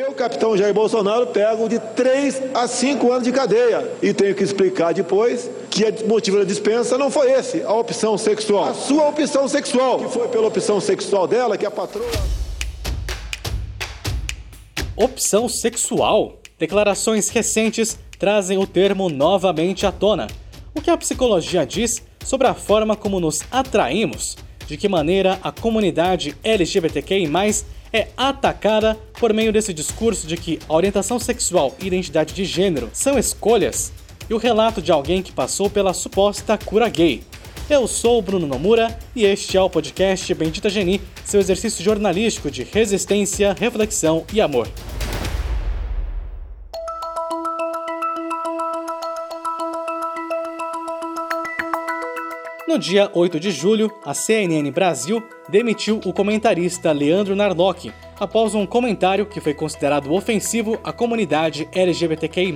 Eu, capitão Jair Bolsonaro, pego de 3 a 5 anos de cadeia e tenho que explicar depois que o motivo da dispensa não foi esse, a opção sexual. A sua opção sexual, que foi pela opção sexual dela que a patroa. Opção sexual? Declarações recentes trazem o termo novamente à tona. O que a psicologia diz sobre a forma como nos atraímos, de que maneira a comunidade LGBTQI é atacada por meio desse discurso de que a orientação sexual e identidade de gênero são escolhas, e o relato de alguém que passou pela suposta cura gay. Eu sou o Bruno Nomura e este é o podcast Bendita Geni, seu exercício jornalístico de resistência, reflexão e amor. No dia 8 de julho, a CNN Brasil demitiu o comentarista Leandro Narlock após um comentário que foi considerado ofensivo à comunidade LGBTQI.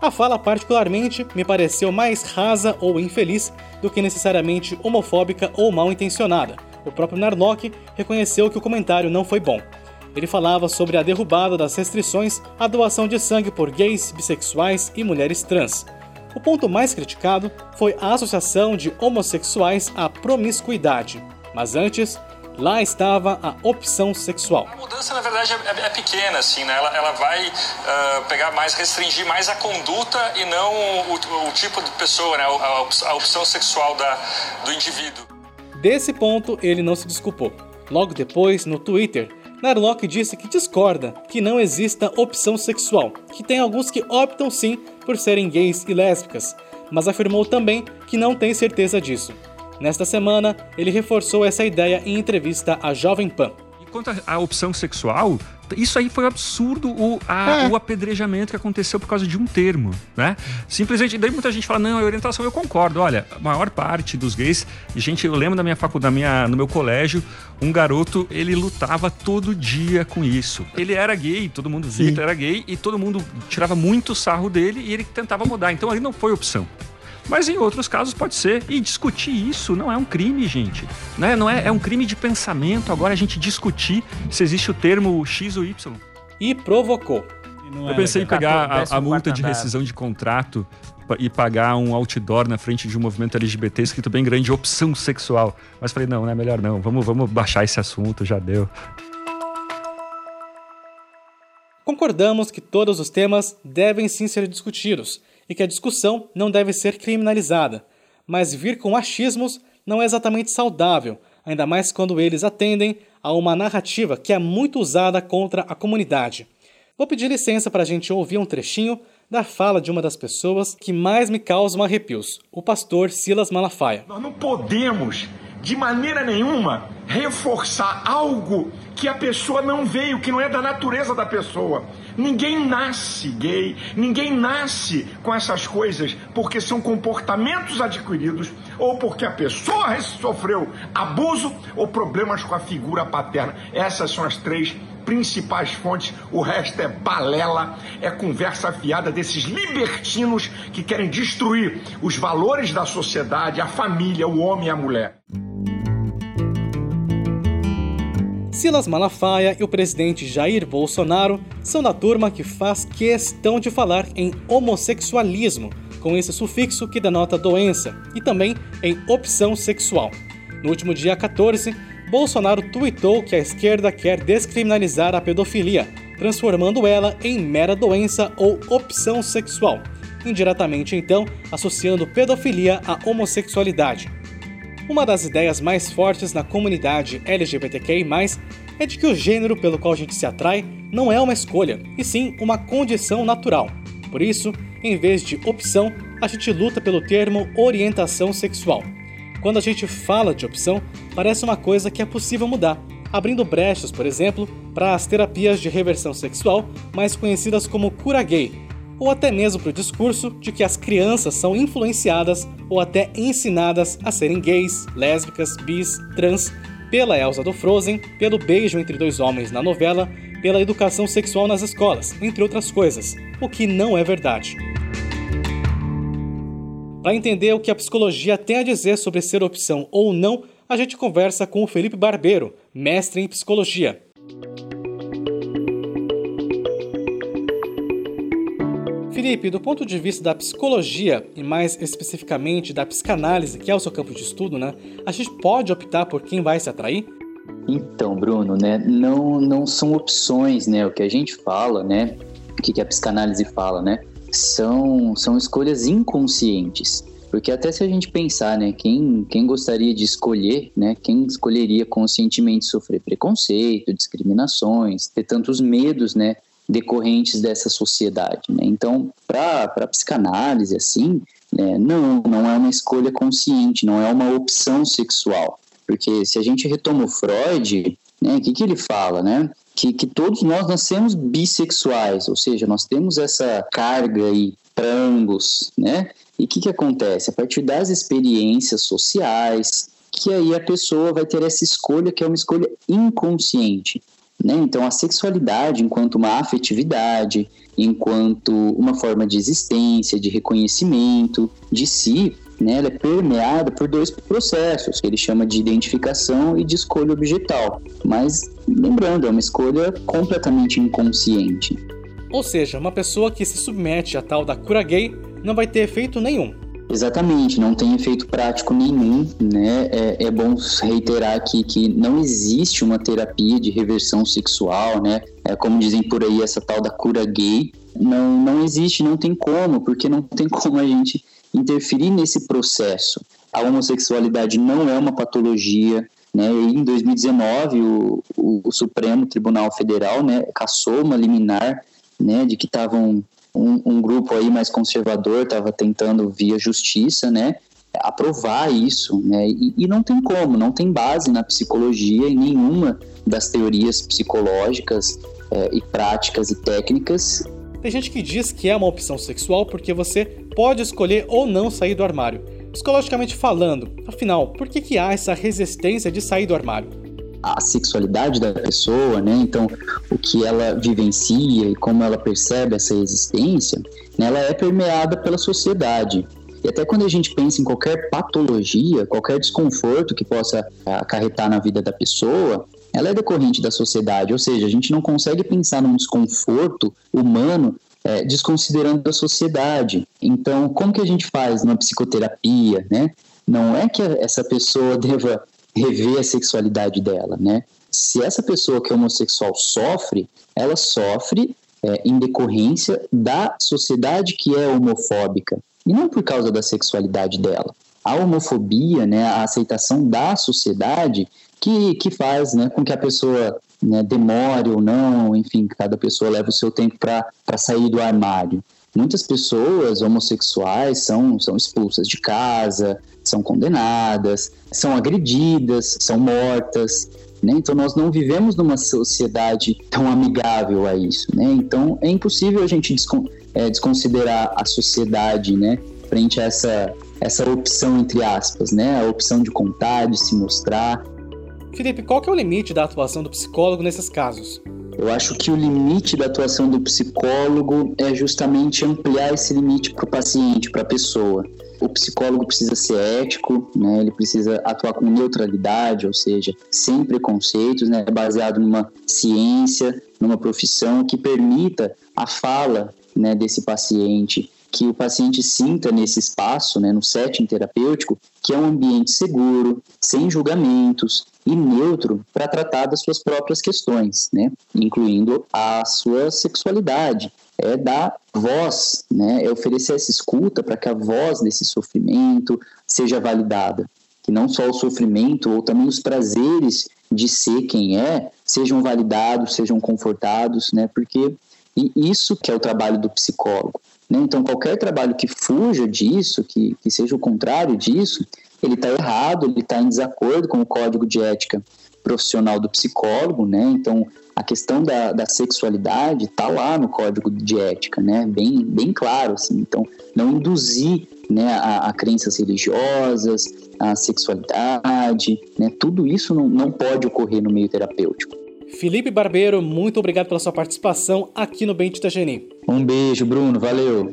A fala, particularmente, me pareceu mais rasa ou infeliz do que necessariamente homofóbica ou mal intencionada. O próprio Narlock reconheceu que o comentário não foi bom. Ele falava sobre a derrubada das restrições à doação de sangue por gays, bissexuais e mulheres trans. O ponto mais criticado foi a associação de homossexuais à promiscuidade. Mas antes, lá estava a opção sexual. A mudança, na verdade, é, é pequena, assim, né? Ela, ela vai uh, pegar mais, restringir mais a conduta e não o, o tipo de pessoa, né? A, a opção sexual da, do indivíduo. Desse ponto, ele não se desculpou. Logo depois, no Twitter, Narlock disse que discorda que não exista opção sexual, que tem alguns que optam sim por serem gays e lésbicas, mas afirmou também que não tem certeza disso. Nesta semana, ele reforçou essa ideia em entrevista à Jovem Pan. E quanto à opção sexual, isso aí foi um absurdo o, a, é. o apedrejamento que aconteceu por causa de um termo, né? Simplesmente, daí muita gente fala, não, a orientação, eu concordo. Olha, a maior parte dos gays, gente, eu lembro da minha faculdade, minha, no meu colégio, um garoto, ele lutava todo dia com isso. Ele era gay, todo mundo via que ele era gay, e todo mundo tirava muito sarro dele e ele tentava mudar. Então ali não foi opção. Mas em outros casos pode ser. E discutir isso não é um crime, gente. Não é, não é, é um crime de pensamento. Agora a gente discutir se existe o termo X ou Y. E provocou. Eu pensei em pegar a, a multa de rescisão de contrato e pagar um outdoor na frente de um movimento LGBT escrito bem grande, opção sexual. Mas falei, não, não é melhor não. Vamos, vamos baixar esse assunto, já deu. Concordamos que todos os temas devem sim ser discutidos e que a discussão não deve ser criminalizada, mas vir com achismos não é exatamente saudável, ainda mais quando eles atendem a uma narrativa que é muito usada contra a comunidade. Vou pedir licença para a gente ouvir um trechinho da fala de uma das pessoas que mais me causam arrepios, o pastor Silas Malafaia. Nós não podemos, de maneira nenhuma, reforçar algo que a pessoa não veio, que não é da natureza da pessoa. Ninguém nasce gay, ninguém nasce com essas coisas porque são comportamentos adquiridos ou porque a pessoa sofreu abuso ou problemas com a figura paterna. Essas são as três principais fontes, o resto é balela, é conversa fiada desses libertinos que querem destruir os valores da sociedade, a família, o homem e a mulher. Silas Malafaia e o presidente Jair Bolsonaro são da turma que faz questão de falar em homossexualismo, com esse sufixo que denota doença, e também em opção sexual. No último dia 14, Bolsonaro tuitou que a esquerda quer descriminalizar a pedofilia, transformando ela em mera doença ou opção sexual, indiretamente então associando pedofilia à homossexualidade. Uma das ideias mais fortes na comunidade LGBTQI, é de que o gênero pelo qual a gente se atrai não é uma escolha, e sim uma condição natural. Por isso, em vez de opção, a gente luta pelo termo orientação sexual. Quando a gente fala de opção, parece uma coisa que é possível mudar, abrindo brechas, por exemplo, para as terapias de reversão sexual, mais conhecidas como cura gay, ou até mesmo para o discurso de que as crianças são influenciadas ou até ensinadas a serem gays, lésbicas, bis, trans, pela Elsa do Frozen, pelo beijo entre dois homens na novela, pela educação sexual nas escolas, entre outras coisas, o que não é verdade. Para entender o que a psicologia tem a dizer sobre ser opção ou não, a gente conversa com o Felipe Barbeiro, mestre em psicologia. Felipe, do ponto de vista da psicologia e mais especificamente da psicanálise, que é o seu campo de estudo, né? A gente pode optar por quem vai se atrair? Então, Bruno, né, não, não são opções, né? O que a gente fala, né? O que a psicanálise fala, né? São, são escolhas inconscientes. Porque até se a gente pensar, né, quem, quem gostaria de escolher, né, quem escolheria conscientemente sofrer preconceito, discriminações, ter tantos medos, né, decorrentes dessa sociedade, né? Então, para a psicanálise, assim, né, não, não é uma escolha consciente, não é uma opção sexual. Porque se a gente retoma o Freud, né, o que, que ele fala, né? Que, que todos nós nascemos bissexuais, ou seja, nós temos essa carga aí para ambos, né? E o que, que acontece? A partir das experiências sociais, que aí a pessoa vai ter essa escolha que é uma escolha inconsciente. Né? Então, a sexualidade, enquanto uma afetividade, enquanto uma forma de existência, de reconhecimento de si, né, ela é permeada por dois processos, que ele chama de identificação e de escolha objetal. Mas, lembrando, é uma escolha completamente inconsciente. Ou seja, uma pessoa que se submete à tal da cura gay não vai ter efeito nenhum. Exatamente, não tem efeito prático nenhum, né? É, é, bom reiterar aqui que não existe uma terapia de reversão sexual, né? É como dizem por aí, essa tal da cura gay. Não, não existe, não tem como, porque não tem como a gente interferir nesse processo. A homossexualidade não é uma patologia, né? Em 2019, o, o, o Supremo Tribunal Federal, né, cassou uma liminar, né, de que estavam um, um grupo aí mais conservador estava tentando via justiça, né, aprovar isso, né? E, e, não tem como, não tem base na psicologia em nenhuma das teorias psicológicas é, e práticas e técnicas. Tem gente que diz que é uma opção sexual porque você pode escolher ou não sair do armário. Psicologicamente falando, afinal, por que, que há essa resistência de sair do armário? A sexualidade da pessoa, né? Então, o que ela vivencia e como ela percebe essa existência, né? ela é permeada pela sociedade. E até quando a gente pensa em qualquer patologia, qualquer desconforto que possa acarretar na vida da pessoa, ela é decorrente da sociedade, ou seja, a gente não consegue pensar num desconforto humano é, desconsiderando a sociedade. Então, como que a gente faz numa psicoterapia, né? Não é que essa pessoa deva rever a sexualidade dela, né? Se essa pessoa que é homossexual sofre, ela sofre é, em decorrência da sociedade que é homofóbica e não por causa da sexualidade dela. A homofobia, né, a aceitação da sociedade que, que faz né, com que a pessoa né, demore ou não, enfim, cada pessoa leva o seu tempo para sair do armário. Muitas pessoas homossexuais são, são expulsas de casa, são condenadas, são agredidas, são mortas. Né? Então, nós não vivemos numa sociedade tão amigável a isso. Né? Então, é impossível a gente descon é, desconsiderar a sociedade né? frente a essa, essa opção, entre aspas, né? a opção de contar, de se mostrar. Felipe, qual que é o limite da atuação do psicólogo nesses casos? Eu acho que o limite da atuação do psicólogo é justamente ampliar esse limite para o paciente, para a pessoa o psicólogo precisa ser ético, né? Ele precisa atuar com neutralidade, ou seja, sem preconceitos, né? Baseado numa ciência, numa profissão que permita a fala, né, desse paciente, que o paciente sinta nesse espaço, né, no setting terapêutico, que é um ambiente seguro, sem julgamentos e neutro para tratar das suas próprias questões, né, incluindo a sua sexualidade, é dar voz, né? é oferecer essa escuta para que a voz desse sofrimento seja validada. Que não só o sofrimento, ou também os prazeres de ser quem é, sejam validados, sejam confortados, né? porque isso que é o trabalho do psicólogo. Né? Então, qualquer trabalho que fuja disso, que, que seja o contrário disso, ele está errado, ele está em desacordo com o código de ética profissional do psicólogo, né? Então, a questão da, da sexualidade está lá no código de ética, né? Bem, bem claro, assim. Então, não induzir né, a, a crenças religiosas, a sexualidade, né? Tudo isso não, não pode ocorrer no meio terapêutico. Felipe Barbeiro, muito obrigado pela sua participação aqui no Bente Itageni. Um beijo, Bruno. Valeu.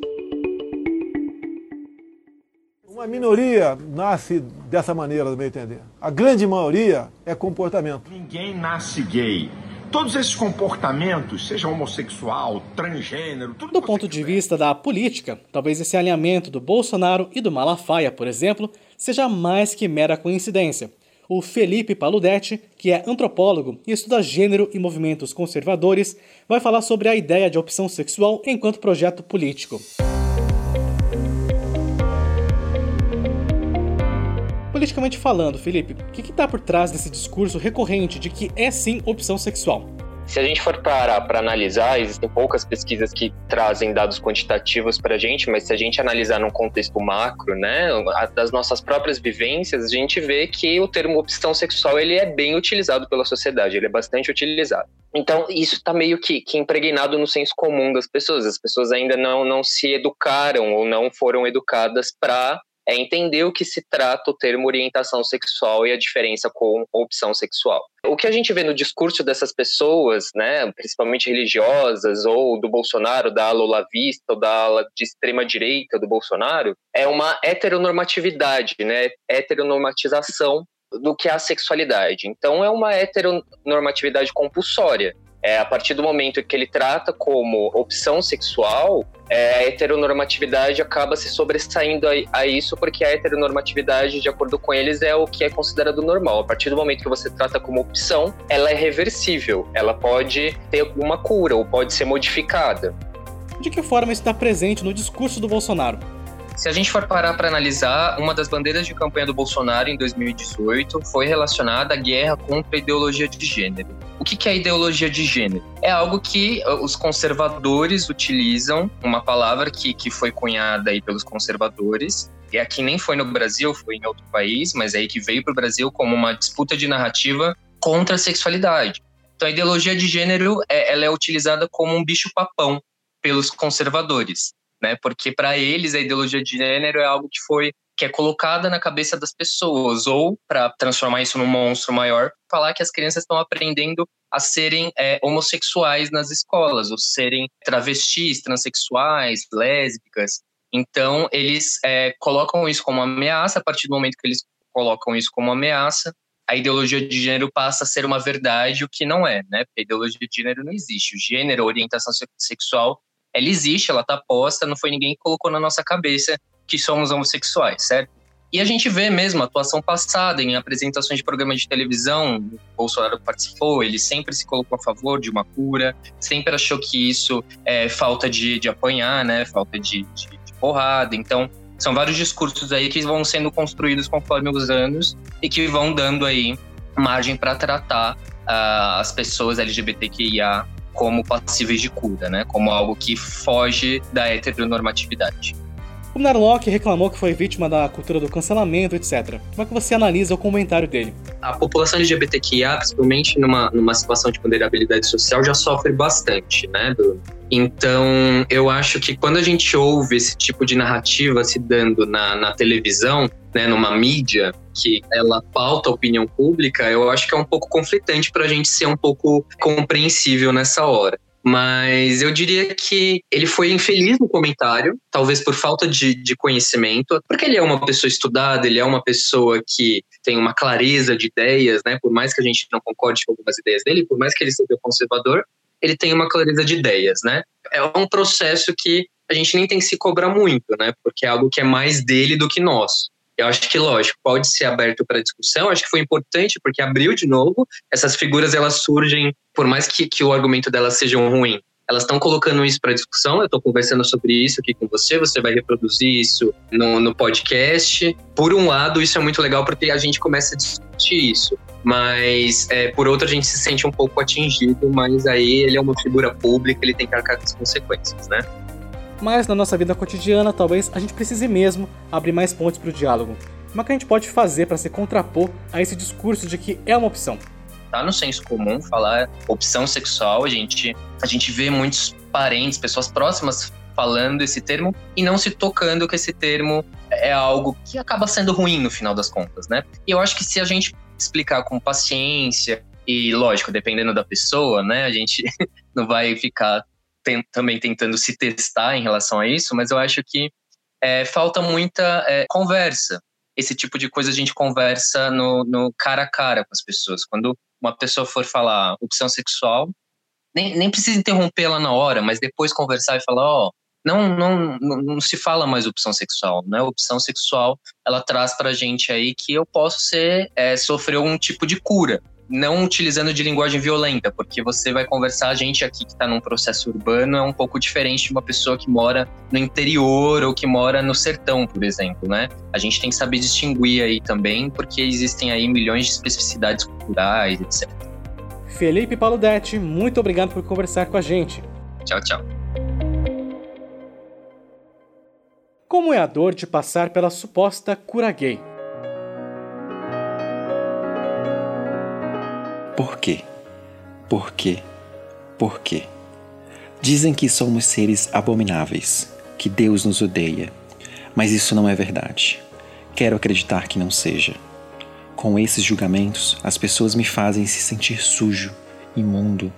Uma minoria nasce dessa maneira, do meu entender. A grande maioria é comportamento. Ninguém nasce gay. todos esses comportamentos, seja homossexual, transgênero, tudo Do ponto de vista da política, talvez esse alinhamento do Bolsonaro e do Malafaia, por exemplo, seja mais que mera coincidência. O Felipe Paludetti, que é antropólogo e estuda gênero e movimentos conservadores, vai falar sobre a ideia de opção sexual enquanto projeto político. Politicamente falando, Felipe, o que está por trás desse discurso recorrente de que é sim opção sexual? Se a gente for parar para analisar, existem poucas pesquisas que trazem dados quantitativos para a gente, mas se a gente analisar num contexto macro, né, das nossas próprias vivências, a gente vê que o termo opção sexual ele é bem utilizado pela sociedade, ele é bastante utilizado. Então, isso está meio que, que impregnado no senso comum das pessoas. As pessoas ainda não, não se educaram ou não foram educadas para é entender o que se trata o termo orientação sexual e a diferença com opção sexual. O que a gente vê no discurso dessas pessoas, né, principalmente religiosas, ou do Bolsonaro, da ala olavista, ou da ala de extrema direita do Bolsonaro, é uma heteronormatividade, né, heteronormatização do que é a sexualidade. Então é uma heteronormatividade compulsória. É, a partir do momento que ele trata como opção sexual, é, a heteronormatividade acaba se sobressaindo a, a, isso, porque a heteronormatividade, de acordo com eles, é o que é considerado normal. A partir do momento que você trata como opção, ela é reversível, ela pode ter alguma cura ou pode ser modificada. De que forma isso está presente no discurso do Bolsonaro? Se a gente for parar para analisar, uma das bandeiras de campanha do Bolsonaro em 2018 foi relacionada à guerra contra a ideologia de gênero. O que é ideologia de gênero? É algo que uh, os conservadores utilizam, uma palavra que, que foi cunhada aí pelos conservadores, e aqui nem foi no Brasil, foi em outro país, mas aí que veio para o Brasil como uma disputa de narrativa contra a sexualidade. Então a ideologia de gênero é, ela é utilizada como um bicho-papão pelos conservadores né? Porque para eles a ideologia de gênero é algo que foi que é colocada na cabeça das pessoas ou para transformar isso num monstro maior, falar que as crianças estão aprendendo a serem é, homossexuais nas escolas, ou serem travestis, transexuais, lésbicas. Então eles é, colocam isso como ameaça. A partir do momento que eles colocam isso como ameaça, a ideologia de gênero passa a ser uma verdade, o que não é, né? Porque a ideologia de gênero não existe. O gênero, a orientação sexual ela existe, ela tá posta, não foi ninguém que colocou na nossa cabeça que somos homossexuais, certo? E a gente vê mesmo a atuação passada em apresentações de programas de televisão, o Bolsonaro participou, ele sempre se colocou a favor de uma cura, sempre achou que isso é falta de, de apanhar, né? Falta de, de, de porrada. Então, são vários discursos aí que vão sendo construídos conforme os anos e que vão dando aí margem para tratar uh, as pessoas LGBTQIA como passíveis de cura, né? Como algo que foge da heteronormatividade. O Narlock reclamou que foi vítima da cultura do cancelamento, etc. Como é que você analisa o comentário dele? A população LGBTQIA, principalmente numa, numa situação de vulnerabilidade social, já sofre bastante, né? Então, eu acho que quando a gente ouve esse tipo de narrativa se dando na, na televisão, né, numa mídia que ela pauta a opinião pública, eu acho que é um pouco conflitante para a gente ser um pouco compreensível nessa hora mas eu diria que ele foi infeliz no comentário, talvez por falta de, de, conhecimento, porque ele é uma pessoa estudada, ele é uma pessoa que tem uma clareza de ideias, né? Por mais que a gente não concorde com algumas ideias dele, por mais que ele seja conservador, ele tem uma clareza de ideias, né? É um processo que a gente nem tem que se cobrar muito, né? Porque é algo que é mais dele do que nosso. Eu acho que, lógico, pode ser aberto para discussão. Acho que foi importante porque abriu de novo. Essas figuras elas surgem, por mais que, que o argumento delas seja ruim, elas estão colocando isso para discussão. Eu estou conversando sobre isso aqui com você. Você vai reproduzir isso no, no podcast. Por um lado, isso é muito legal porque a gente começa a discutir isso. Mas, é, por outro, a gente se sente um pouco atingido. Mas aí ele é uma figura pública, ele tem que arcar com as consequências, né? Mas na nossa vida cotidiana, talvez a gente precise mesmo abrir mais pontes para o diálogo. Como é que a gente pode fazer para se contrapor a esse discurso de que é uma opção? Tá no senso comum falar opção sexual, a gente, a gente vê muitos parentes, pessoas próximas falando esse termo e não se tocando que esse termo é algo que acaba sendo ruim no final das contas, né? E eu acho que se a gente explicar com paciência e, lógico, dependendo da pessoa, né, a gente não vai ficar tem, também tentando se testar em relação a isso, mas eu acho que é, falta muita é, conversa. Esse tipo de coisa a gente conversa no, no, cara a cara com as pessoas. Quando uma pessoa for falar opção sexual, nem, nem precisa interrompê-la na hora, mas depois conversar e falar, ó, oh, não, não, não, não, se fala mais opção sexual, né? Opção sexual, ela traz pra gente aí que eu posso ser, é, sofrer um tipo de cura, não utilizando de linguagem violenta, porque você vai conversar, a gente aqui que está num processo urbano é um pouco diferente de uma pessoa que mora no interior ou que mora no sertão, por exemplo, né? A gente tem que saber distinguir aí também, porque existem aí milhões de especificidades culturais, etc. Felipe Paludetti, muito obrigado por conversar com a gente. Tchau, tchau. Como é a dor de passar pela suposta cura gay? Por quê? Por quê? Por quê? Dizem que somos seres abomináveis, que Deus nos odeia, mas isso não é verdade. Quero acreditar que não seja. Com esses julgamentos, as pessoas me fazem se sentir sujo, imundo,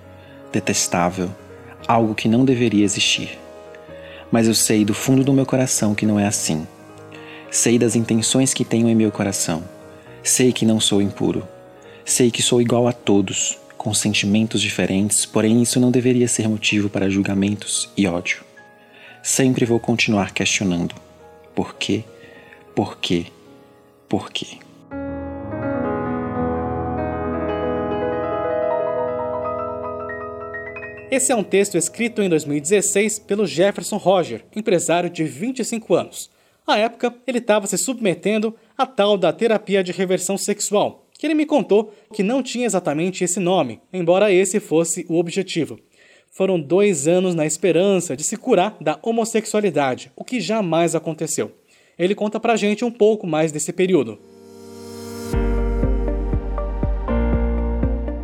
detestável, algo que não deveria existir. Mas eu sei do fundo do meu coração que não é assim. Sei das intenções que tenho em meu coração. Sei que não sou impuro. Sei que sou igual a todos, com sentimentos diferentes, porém isso não deveria ser motivo para julgamentos e ódio. Sempre vou continuar questionando: por quê? Por quê? Por quê? Esse é um texto escrito em 2016 pelo Jefferson Roger, empresário de 25 anos. À época, ele estava se submetendo à tal da terapia de reversão sexual, que ele me contou que não tinha exatamente esse nome, embora esse fosse o objetivo. Foram dois anos na esperança de se curar da homossexualidade, o que jamais aconteceu. Ele conta pra gente um pouco mais desse período.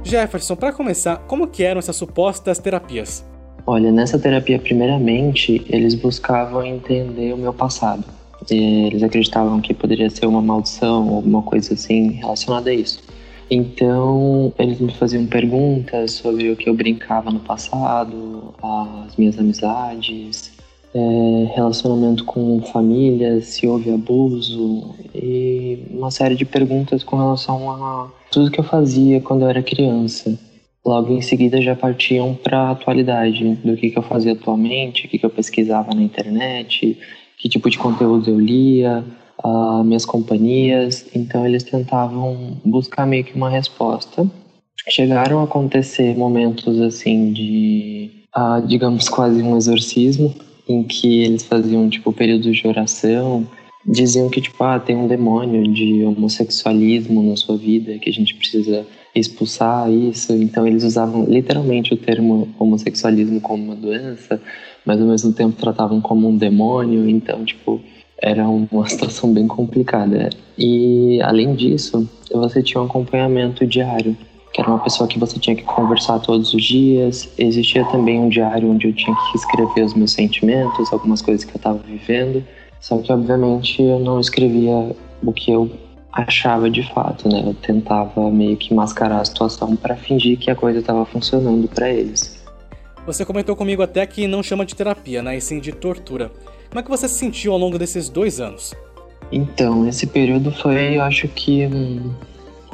Jefferson, para começar, como que eram essas supostas terapias? Olha, nessa terapia, primeiramente, eles buscavam entender o meu passado. Eles acreditavam que poderia ser uma maldição ou alguma coisa assim relacionada a isso. Então, eles me faziam perguntas sobre o que eu brincava no passado, as minhas amizades, é, relacionamento com família, se houve abuso e uma série de perguntas com relação a tudo que eu fazia quando eu era criança. Logo em seguida já partiam para a atualidade, do que, que eu fazia atualmente, o que, que eu pesquisava na internet, que tipo de conteúdo eu lia, uh, minhas companhias. Então eles tentavam buscar meio que uma resposta. Chegaram a acontecer momentos assim de, uh, digamos, quase um exorcismo, em que eles faziam tipo períodos de oração, diziam que tipo ah tem um demônio de homossexualismo na sua vida que a gente precisa expulsar isso. Então eles usavam literalmente o termo homossexualismo como uma doença, mas ao mesmo tempo tratavam como um demônio. Então tipo era uma situação bem complicada. E além disso, você tinha um acompanhamento diário que era uma pessoa que você tinha que conversar todos os dias. Existia também um diário onde eu tinha que escrever os meus sentimentos, algumas coisas que eu estava vivendo. Só que, obviamente, eu não escrevia o que eu achava de fato, né? Eu tentava meio que mascarar a situação para fingir que a coisa estava funcionando para eles. Você comentou comigo até que não chama de terapia, né? E sim de tortura. Como é que você se sentiu ao longo desses dois anos? Então, esse período foi, eu acho que, um,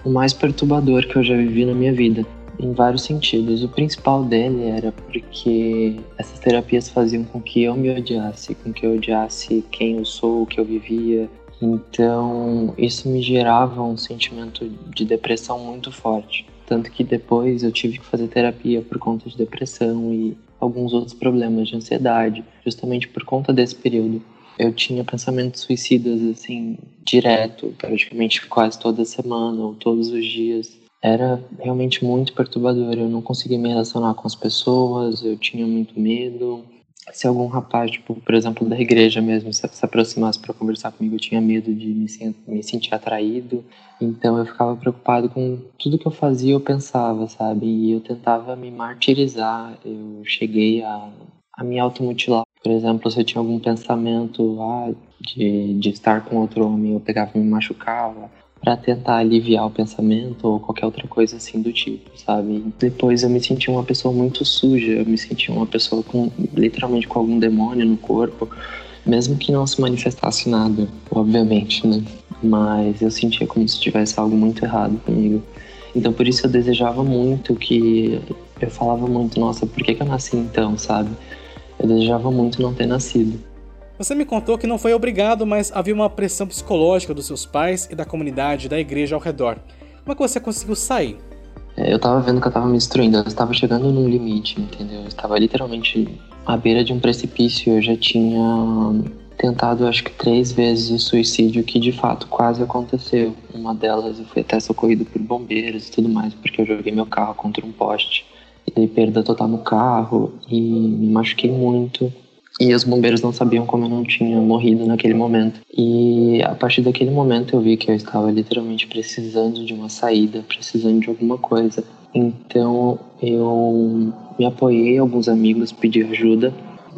o mais perturbador que eu já vivi na minha vida, em vários sentidos. O principal dele era porque essas terapias faziam com que eu me odiasse, com que eu odiasse quem eu sou, o que eu vivia. Então, isso me gerava um sentimento de depressão muito forte. Tanto que depois eu tive que fazer terapia por conta de depressão e alguns outros problemas de ansiedade, justamente por conta desse período eu tinha pensamentos suicidas assim direto, praticamente quase toda semana ou todos os dias. Era realmente muito perturbador. Eu não conseguia me relacionar com as pessoas, eu tinha muito medo. Se algum rapaz, tipo, por exemplo, da igreja mesmo, se, se aproximasse para conversar comigo, eu tinha medo de me, me sentir atraído. Então eu ficava preocupado com tudo que eu fazia, eu pensava, sabe? E eu tentava me martirizar. Eu cheguei a, a me automutilar por exemplo, se eu tinha algum pensamento ah, de, de estar com outro homem, eu pegava e me machucava para tentar aliviar o pensamento ou qualquer outra coisa assim do tipo, sabe? Depois eu me sentia uma pessoa muito suja, eu me sentia uma pessoa com literalmente com algum demônio no corpo, mesmo que não se manifestasse nada, obviamente, né? Mas eu sentia como se tivesse algo muito errado comigo. Então por isso eu desejava muito que. Eu falava muito, nossa, por que, que eu nasci então, sabe? Eu desejava muito não ter nascido. Você me contou que não foi obrigado, mas havia uma pressão psicológica dos seus pais e da comunidade da igreja ao redor. Como é que você conseguiu sair? É, eu tava vendo que eu tava me destruindo, eu estava chegando num limite, entendeu? Eu estava literalmente à beira de um precipício, eu já tinha tentado acho que três vezes o suicídio que de fato quase aconteceu. Uma delas eu fui até socorrido por bombeiros e tudo mais, porque eu joguei meu carro contra um poste e dei perda total no carro e me machuquei muito. E os bombeiros não sabiam como eu não tinha morrido naquele momento. E a partir daquele momento eu vi que eu estava literalmente precisando de uma saída, precisando de alguma coisa. Então eu me apoiei, alguns amigos pedi ajuda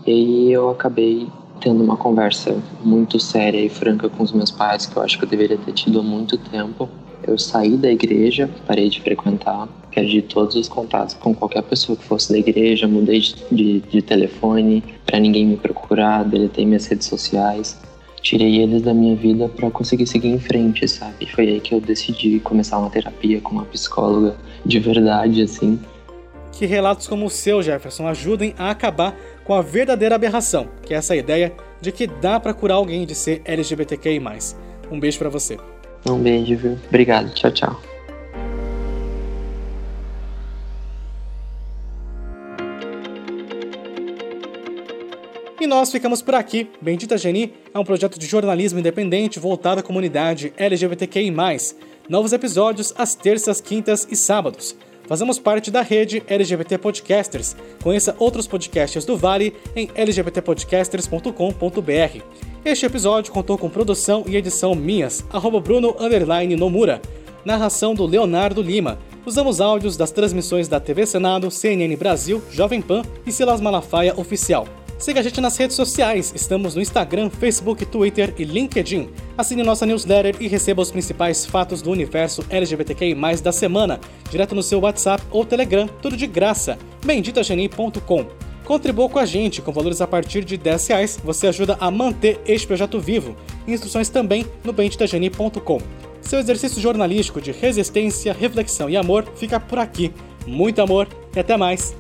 e aí eu acabei tendo uma conversa muito séria e franca com os meus pais, que eu acho que eu deveria ter tido há muito tempo. Eu saí da igreja, parei de frequentar, perdi todos os contatos com qualquer pessoa que fosse da igreja, mudei de, de, de telefone para ninguém me procurar, deletei minhas redes sociais, tirei eles da minha vida para conseguir seguir em frente, sabe? Foi aí que eu decidi começar uma terapia com uma psicóloga de verdade, assim. Que relatos como o seu, Jefferson, ajudem a acabar com a verdadeira aberração, que é essa ideia de que dá para curar alguém de ser LGBTQI+. Um beijo para você. Um beijo, viu? Obrigado. Tchau, tchau. Nós ficamos por aqui. Bendita Geni é um projeto de jornalismo independente voltado à comunidade LGBTQI+. Novos episódios às terças, quintas e sábados. Fazemos parte da rede LGBT Podcasters. Conheça outros podcasts do Vale em lgbtpodcasters.com.br. Este episódio contou com produção e edição minhas, Bruno Nomura. Narração do Leonardo Lima. Usamos áudios das transmissões da TV Senado, CNN Brasil, Jovem Pan e Silas Malafaia Oficial. Siga a gente nas redes sociais, estamos no Instagram, Facebook, Twitter e LinkedIn. Assine nossa newsletter e receba os principais fatos do universo LGBTQI+, da semana, direto no seu WhatsApp ou Telegram, tudo de graça. benditageni.com Contribua com a gente, com valores a partir de 10 reais, você ajuda a manter este projeto vivo. Instruções também no benditageni.com. Seu exercício jornalístico de resistência, reflexão e amor fica por aqui. Muito amor e até mais!